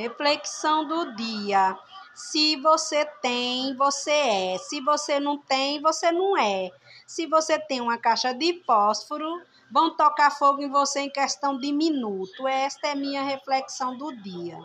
Reflexão do dia. Se você tem, você é. Se você não tem, você não é. Se você tem uma caixa de fósforo, vão tocar fogo em você em questão de minuto. Esta é minha reflexão do dia.